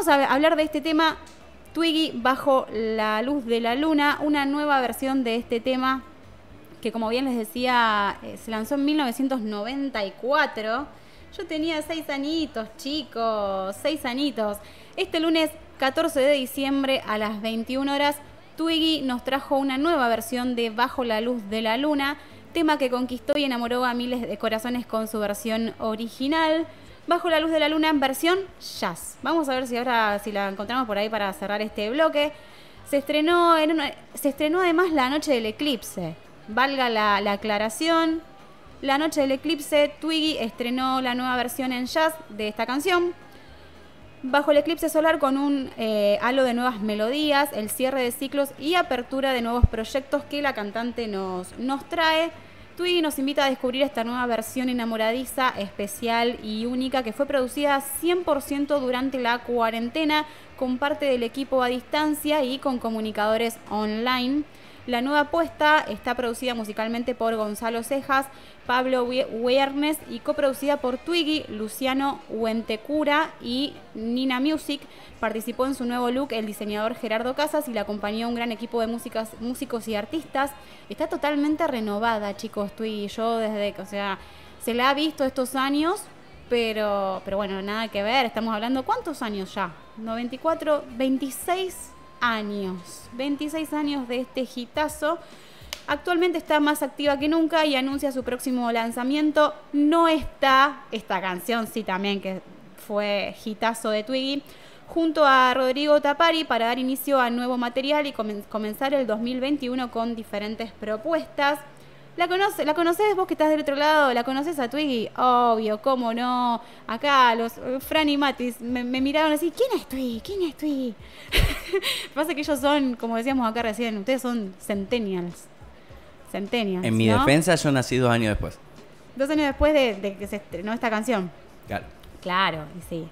Vamos a hablar de este tema, Twiggy bajo la luz de la luna, una nueva versión de este tema que como bien les decía, eh, se lanzó en 1994. Yo tenía seis añitos, chicos, seis añitos. Este lunes 14 de diciembre a las 21 horas, Twiggy nos trajo una nueva versión de Bajo la Luz de la Luna, tema que conquistó y enamoró a miles de corazones con su versión original. Bajo la Luz de la Luna en versión jazz. Vamos a ver si ahora si la encontramos por ahí para cerrar este bloque. Se estrenó, en se estrenó además la noche del eclipse. Valga la, aclaración. La noche del eclipse, Twiggy estrenó la nueva versión en jazz de esta canción. Bajo el eclipse solar con un eh, halo de nuevas melodías, el cierre de ciclos y apertura de nuevos proyectos que la cantante nos, nos trae. Twiggy nos invita a descubrir esta nueva versión enamoradiza, especial y única que fue producida 100% durante la cuarentena con parte del equipo a distancia y con comunicadores online. La nueva apuesta está producida musicalmente por Gonzalo Cejas, Pablo Wiernes y coproducida por Twiggy, Luciano Huentecura y Nina Music. Participó en su nuevo look el diseñador Gerardo Casas y la acompañó un gran equipo de músicos y artistas. Está totalmente renovada, chicos, Twiggy. Yo desde que, o sea, se la ha visto estos años, pero, pero bueno, nada que ver. Estamos hablando, ¿cuántos años ya? 94, 26 años. 26 años de este hitazo. Actualmente está más activa que nunca y anuncia su próximo lanzamiento. No está esta canción, sí también que fue hitazo de Twiggy, junto a Rodrigo Tapari para dar inicio a nuevo material y comenzar el 2021 con diferentes propuestas. ¿La, conoce, ¿La conoces vos que estás del otro lado? ¿La conoces a Twiggy? Obvio, cómo no. Acá los eh, Fran y Matis me, miraron así, ¿quién es Twiggy? ¿Quién es Twiggy? Pasa que ellos son, como decíamos acá recién, ustedes son centennials. Centennials. En mi defensa yo nací dos años después. Dos años después de, que se estrenó esta canción. Claro. Claro, y sí.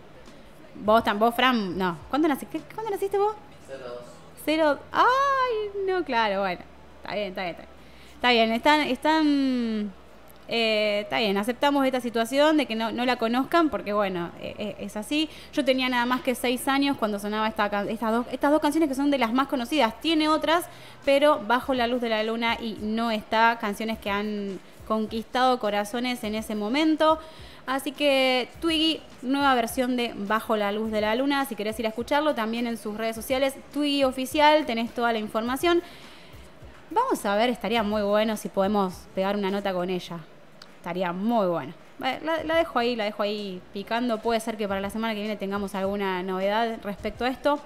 Vos, vos Fran, no. ¿Cuándo naciste, ¿cuándo naciste vos? Cero Cero. Ay, no, claro, bueno. Está bien, está bien, está bien. Está bien, están, están eh, está bien, aceptamos esta situación de que no, la conozcan porque, bueno, eh, eh, es así. Yo tenía nada más que seis años cuando sonaba esta, estas, dos, estas dos canciones que son de las más conocidas. Tiene otras, pero Bajo la Luz de la Luna y No está, canciones que han conquistado corazones en ese momento. Así que Twiggy, nueva versión de Bajo la Luz de la Luna. Si querés ir a escucharlo, también en sus redes sociales, Twiggy Oficial, tenés toda la información. Vamos a ver, estaría muy bueno si podemos pegar una nota con ella. Estaría muy bueno. La, dejo ahí, la dejo ahí picando. Puede ser que para la semana que viene tengamos alguna novedad respecto a esto.